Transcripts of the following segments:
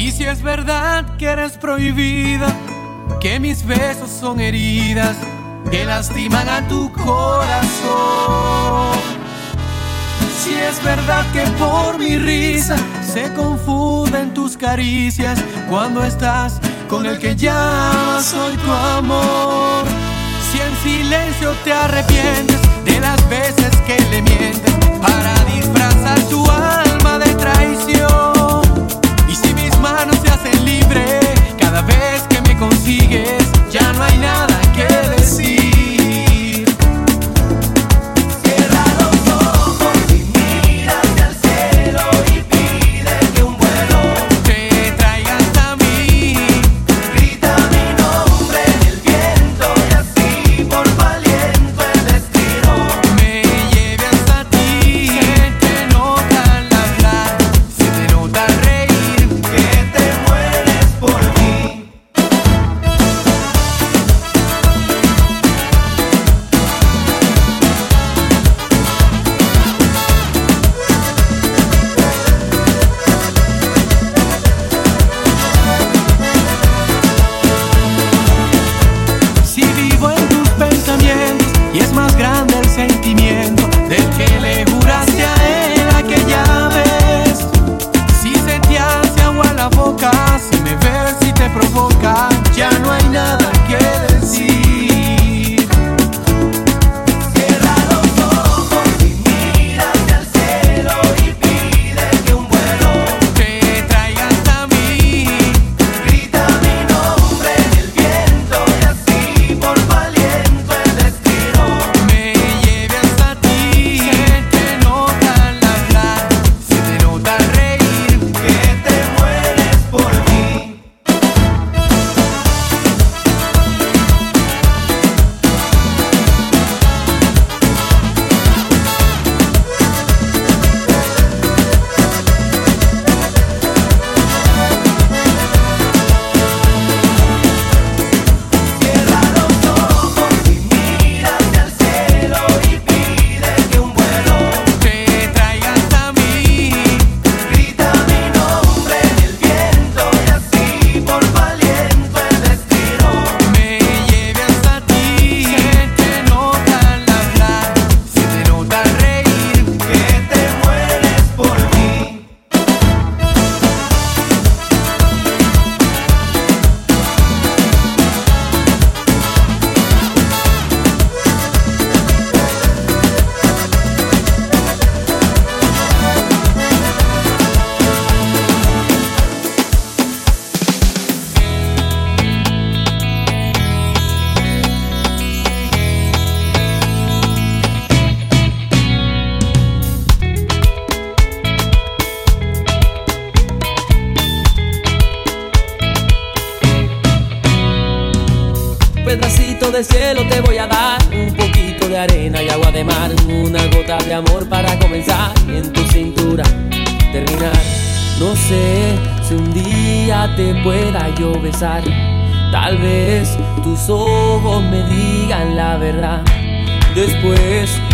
Y si es verdad que eres prohibida, que mis besos son heridas que lastiman a tu corazón. Si es verdad que por mi risa se confunden tus caricias cuando estás con el que ya soy tu amor. Si en silencio te arrepientes de las veces que le mientes para disfrazar tu alma de traición. Consigues, ya no hay nada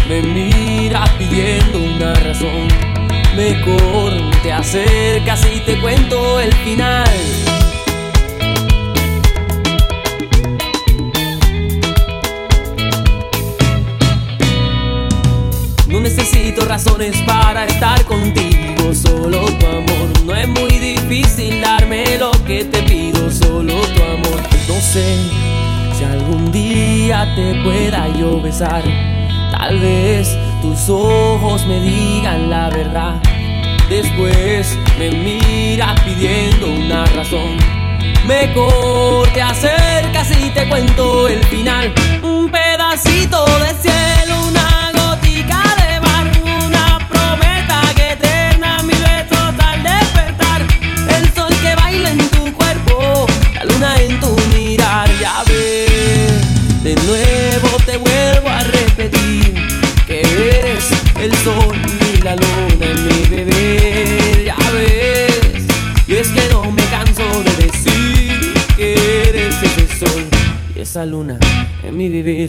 me mira pidiendo una razón. Me corre, te acercas y te cuento el final. No necesito razones para estar contigo, solo tu amor. No es muy difícil darme lo que te pido, solo tu amor. No sé si algún día te pueda yo besar Tal vez tus ojos me digan la verdad. Después me mira pidiendo una razón. Mejor te acercas y te cuento el final. Un pedacito de cielo, una esa luna en mi vivir.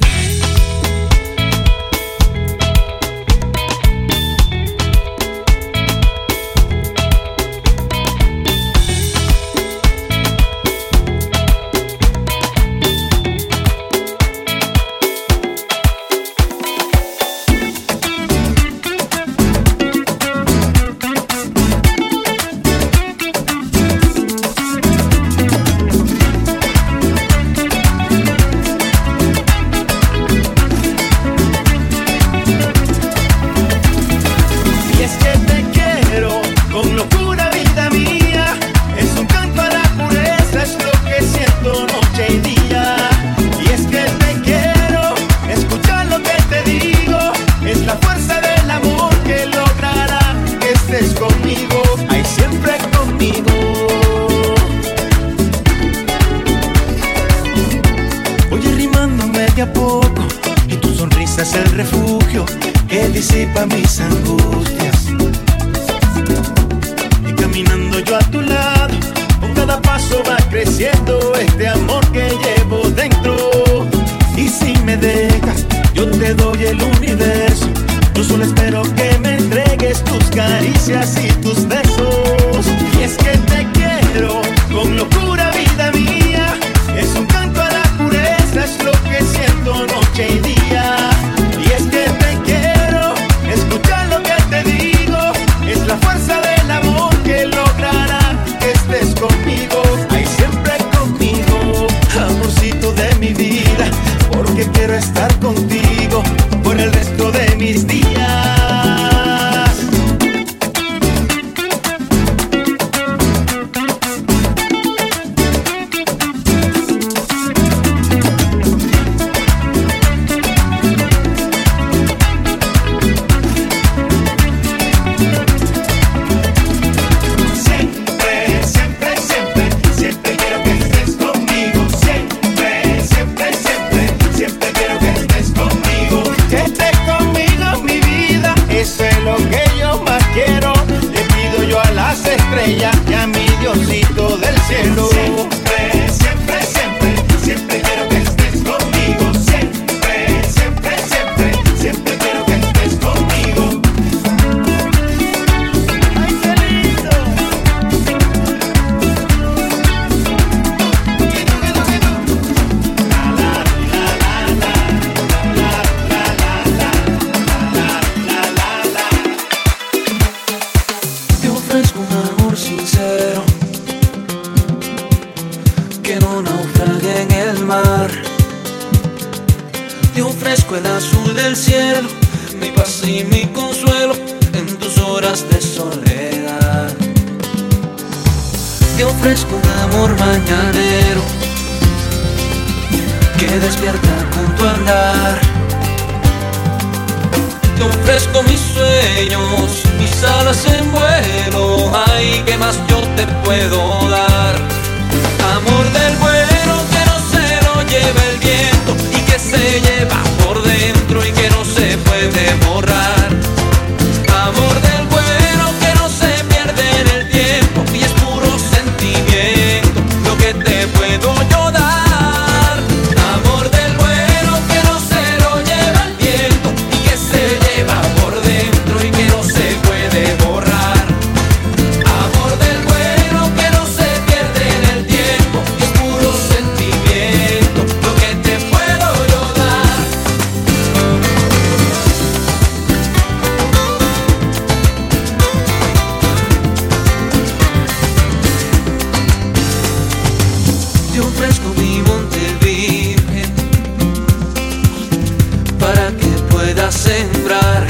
sembrar.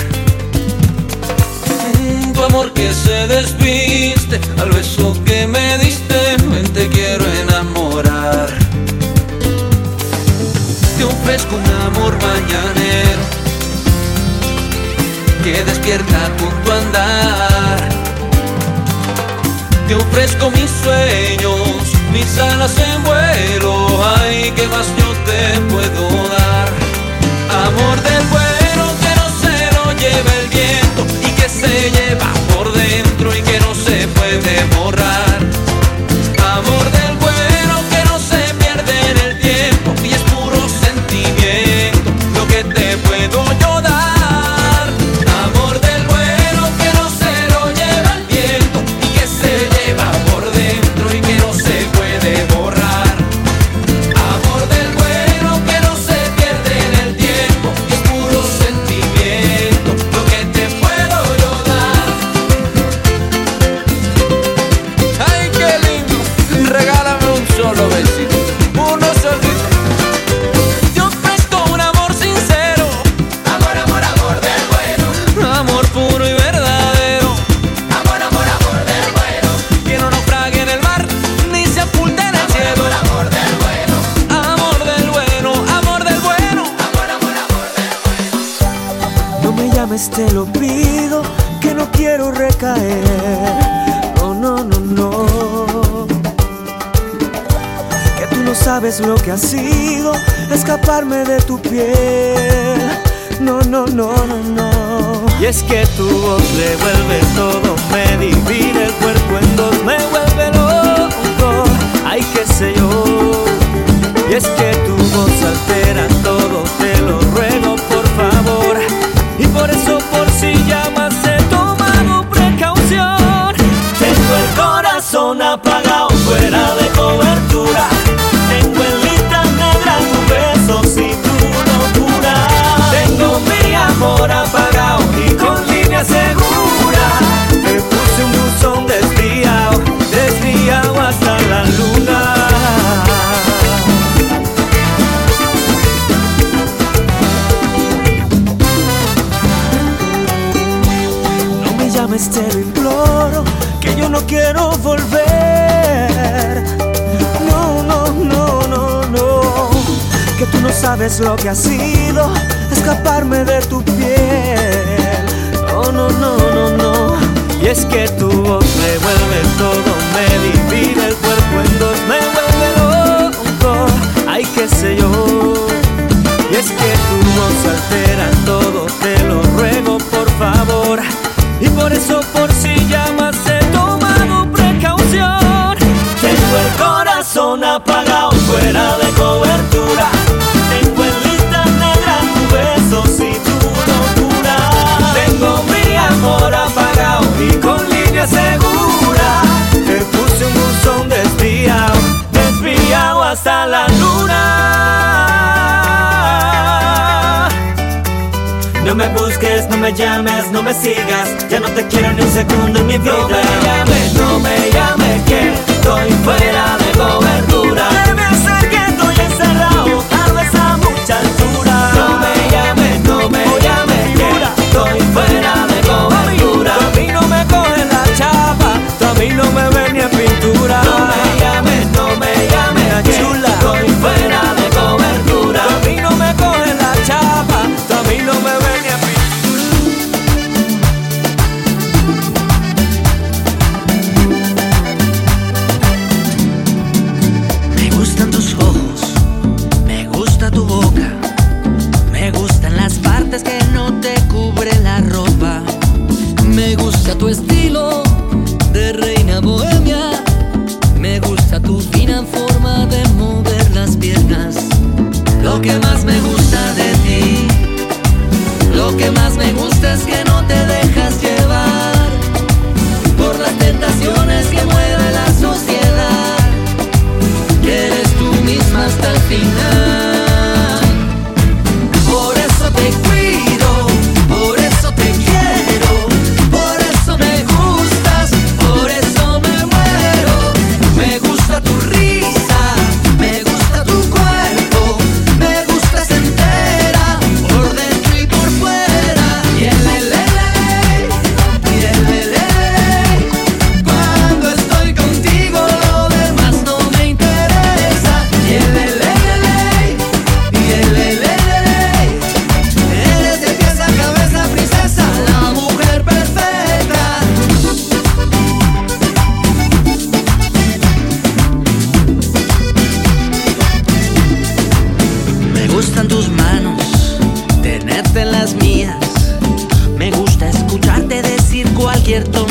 Mm, tu amor que se desviste al beso que me diste ven te quiero enamorar. Te ofrezco un amor mañanero que despierta con tu andar. Te ofrezco mis sueños mis alas en vuelo ay que más yo te puedo dar amor de del 也罢 ha sido escaparme de tu piel. No, no, no, no, no. Y es que tu voz devuelve todo menos lo que hacía. me llames, no me sigas, ya no te quiero ni un segundo en mi vida. No me llames, no me llames, que estoy fuera de las mías. Me gusta escucharte decir cualquier tono.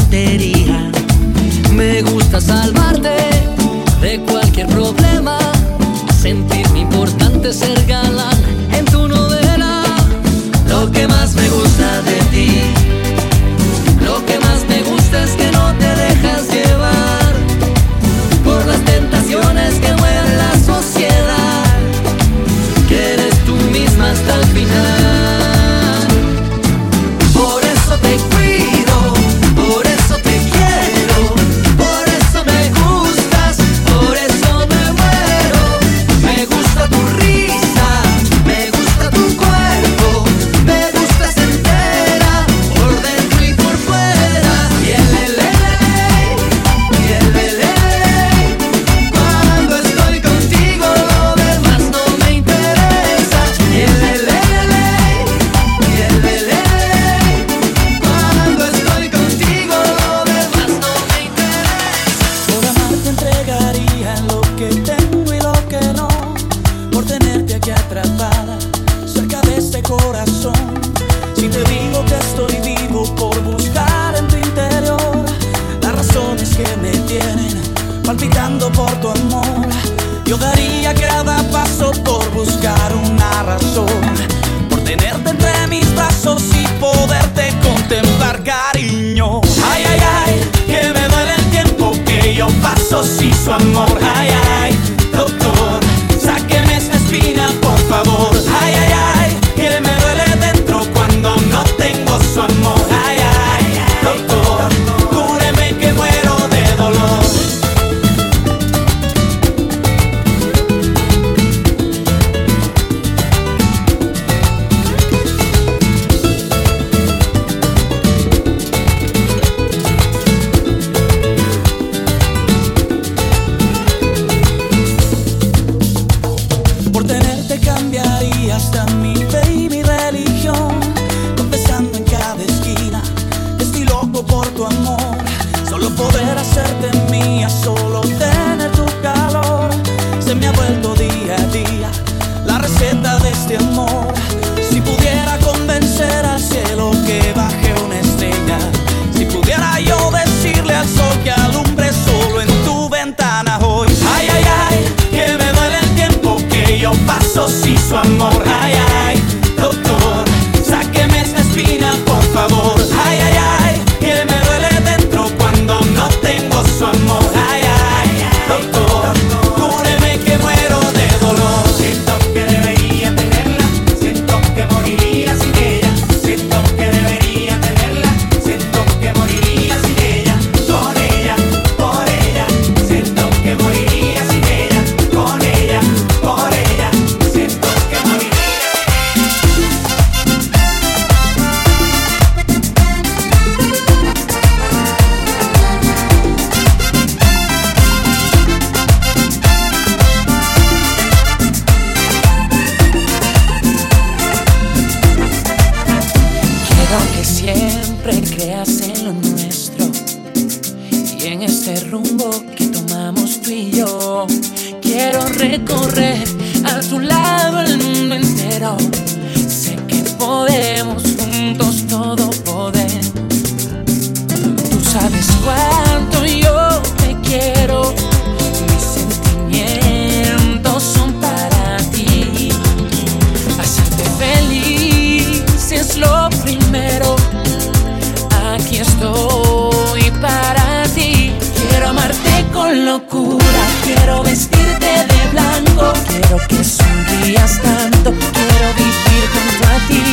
Quiero recorrer a tu lado el mundo entero. Sé que podemos, juntos todo poder. Tú sabes cuánto yo te quiero. Mis sentimientos son para ti. Hacerte feliz es lo primero. Aquí estoy para ti. Quiero amarte con locura. Quiero vestir Quiero que sonrías tanto, quiero vivir junto a ti.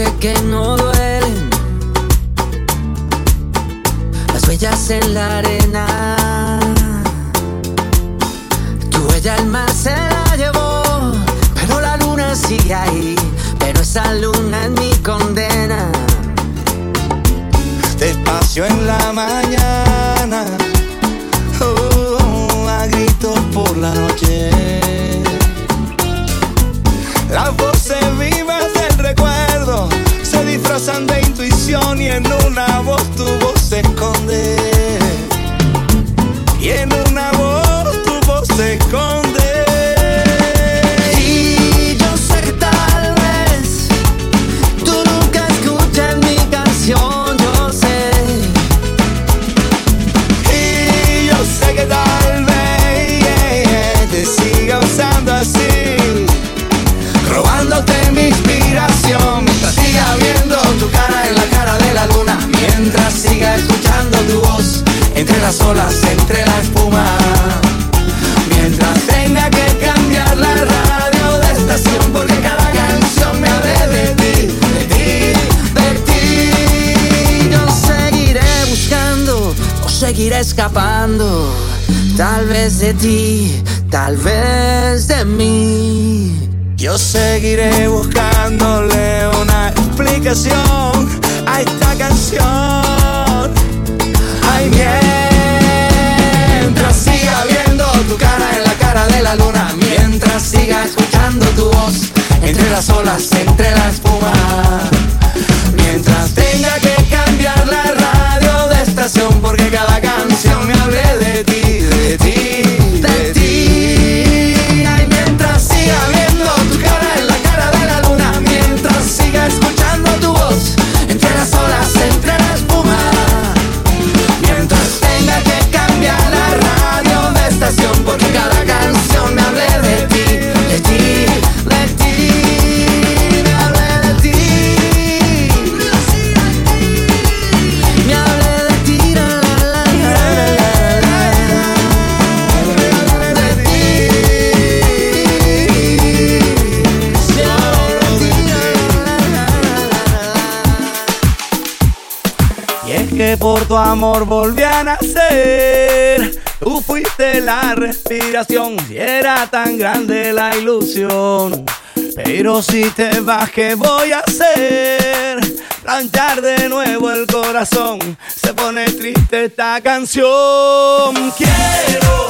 Que no duelen las huellas en la arena. Tu huella al mar se la llevó, pero la luna sigue ahí. Pero esa luna es mi condena. Despacio en la mañana, oh, a gritos por la noche. Voces vivas del recuerdo de intuición y en una voz tu voz se esconde. Y en una voz tu voz se esconde. Entre la espuma. Mientras tenga que cambiar la radio de estación Porque cada canción me hable de ti, de ti, de ti. Yo seguiré buscando o seguiré escapando Tal vez de ti, tal vez de mí. Yo seguiré buscándole una explicación a esta canción. Ay, tu cara en la cara de la luna, mientras siga escuchando tu voz entre las olas, entre la espuma, amor volví a nacer. Tú fuiste la respiración, y era tan grande la ilusión. Pero si te vas, ¿qué voy a hacer? Planchar de nuevo el corazón, se pone triste esta canción. Quiero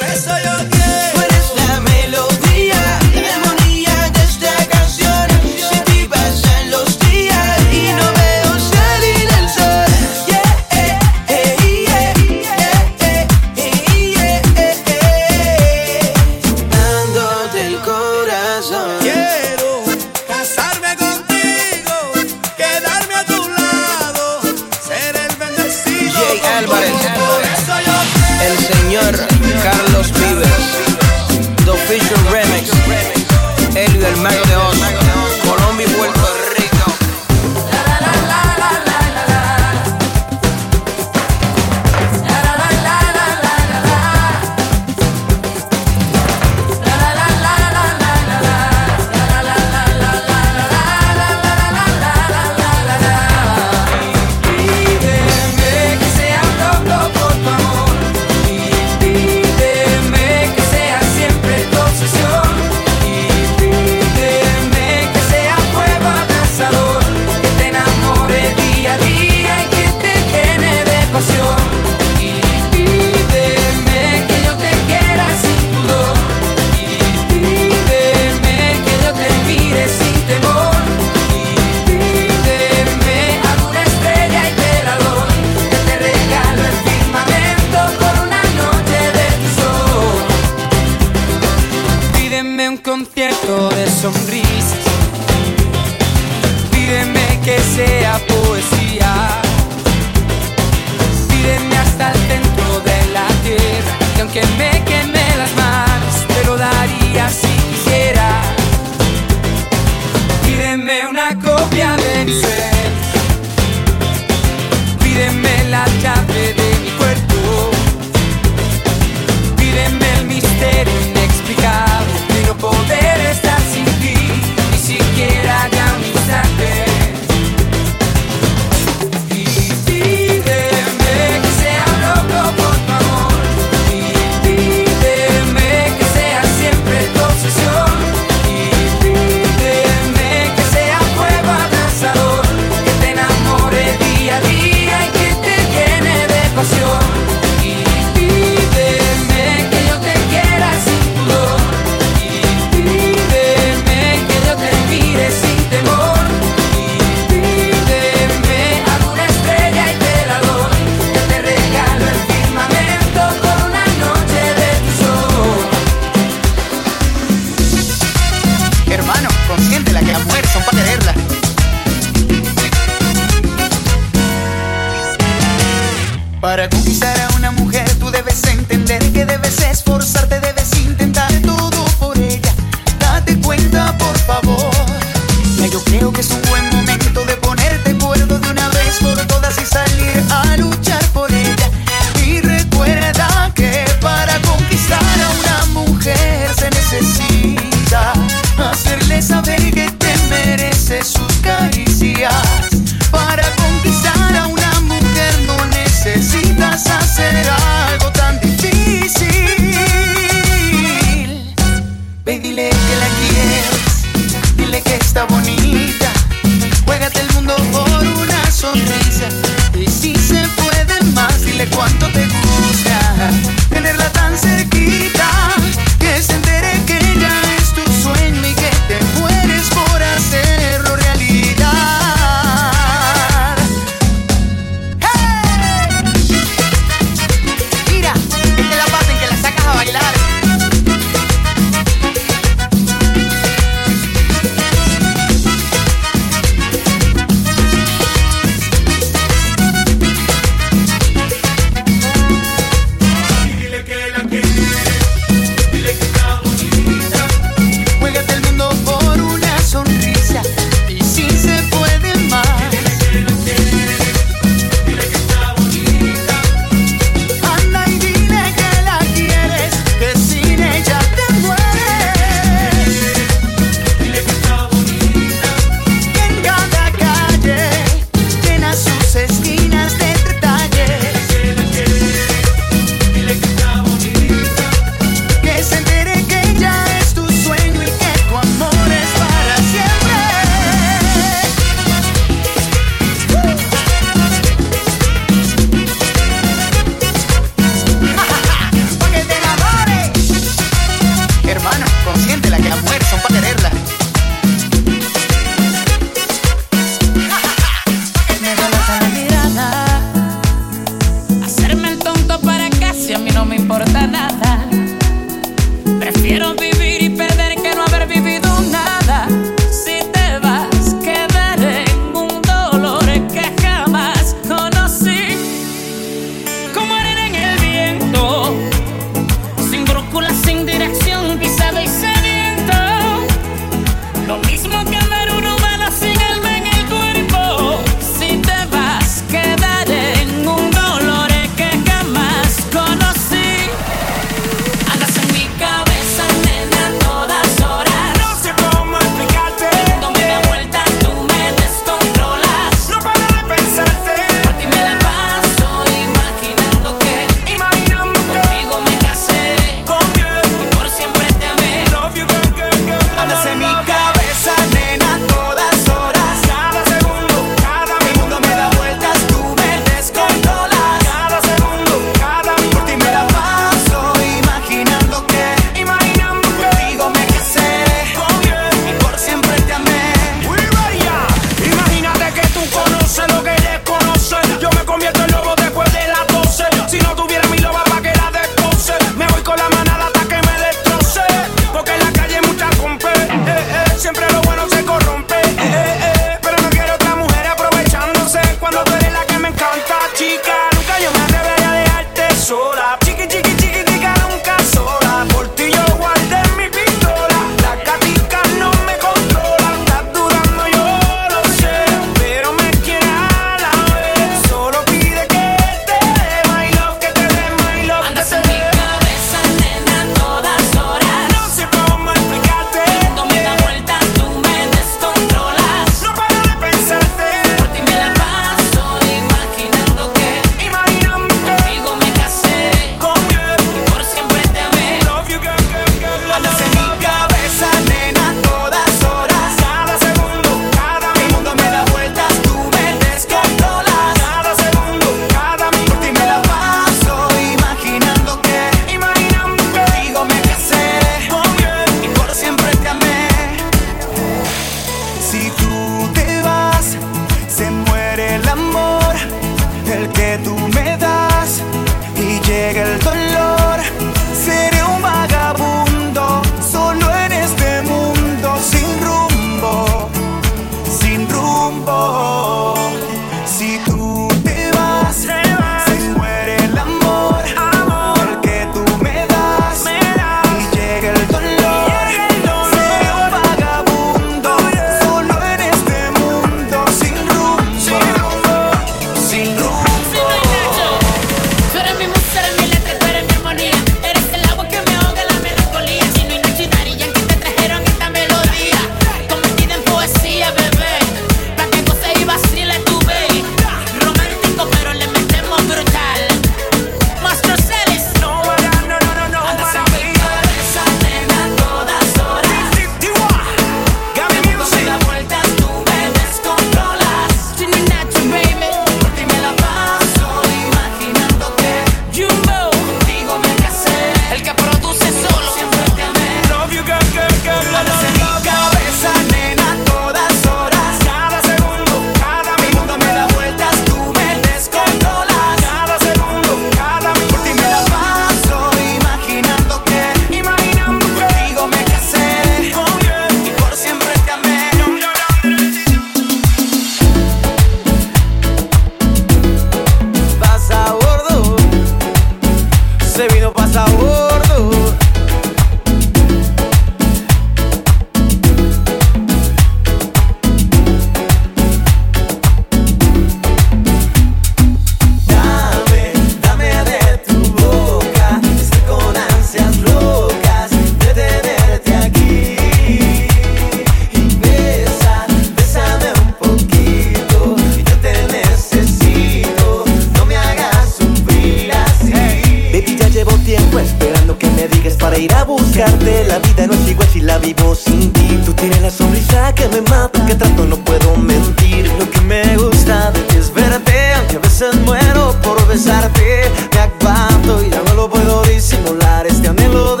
disimular. Este anhelo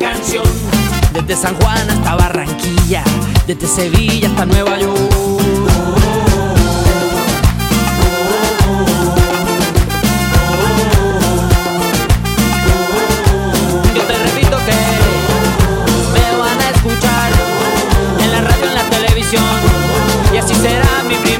canción. Desde San Juan hasta Barranquilla, desde Sevilla hasta Nueva York. Yo te repito que me van a escuchar en la radio, en la televisión, y así será mi primer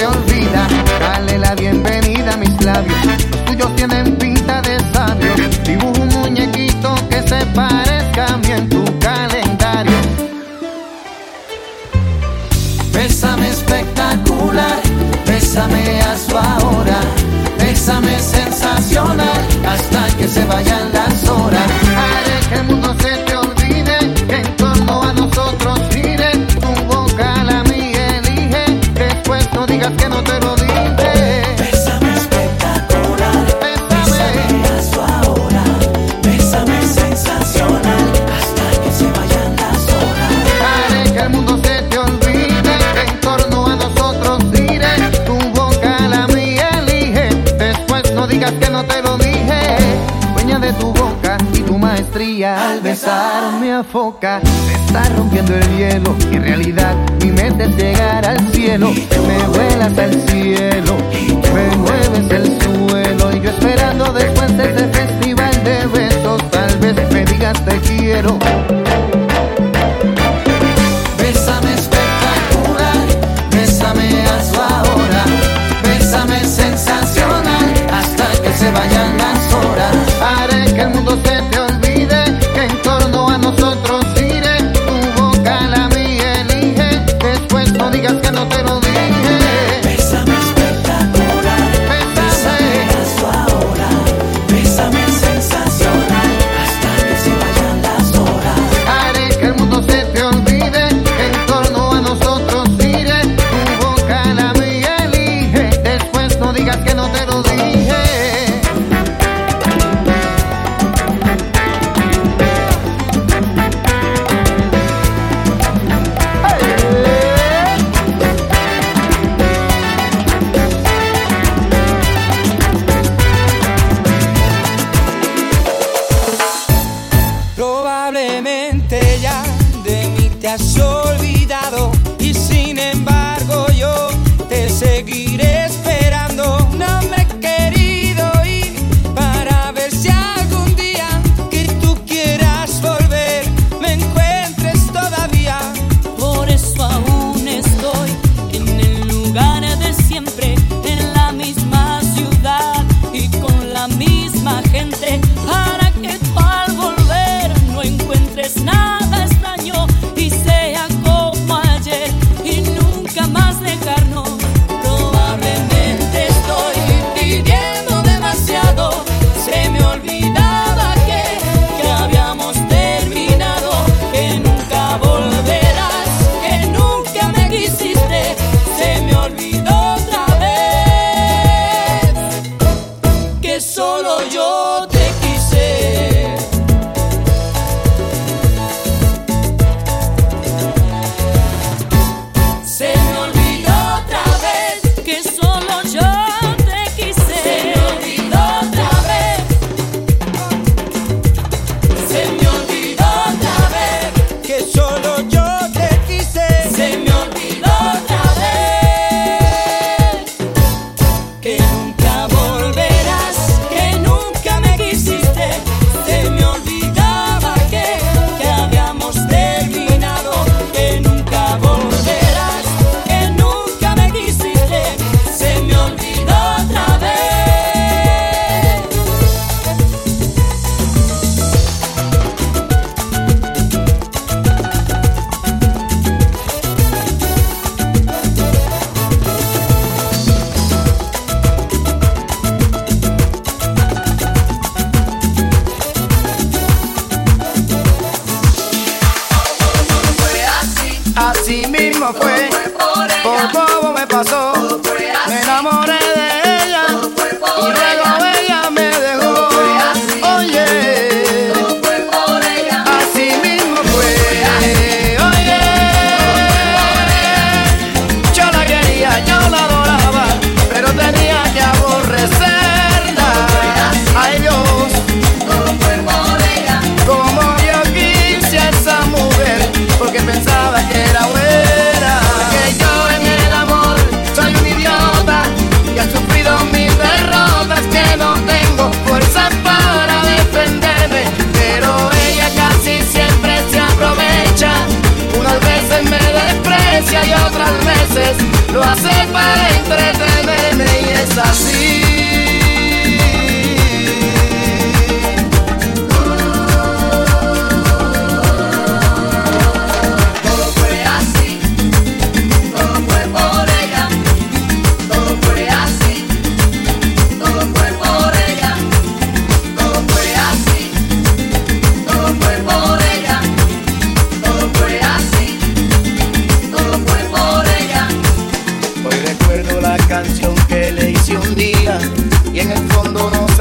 Te.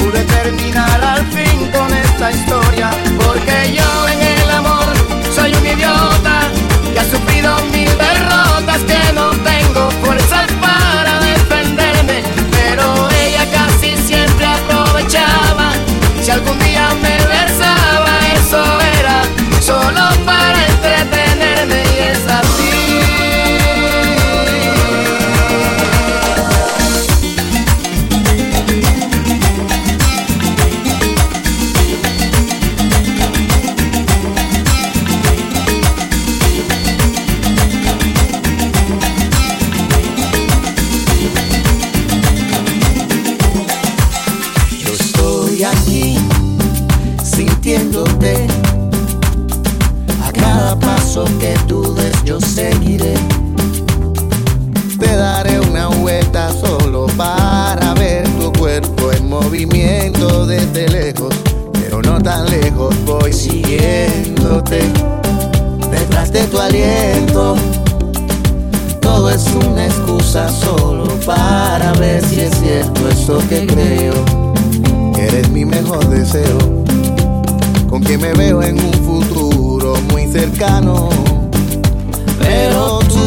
pude terminar al fin con esta historia. Porque yo en el amor soy un idiota que ha sufrido que creo. Que eres mi mejor deseo, con quien me veo en un futuro muy cercano. Pero tú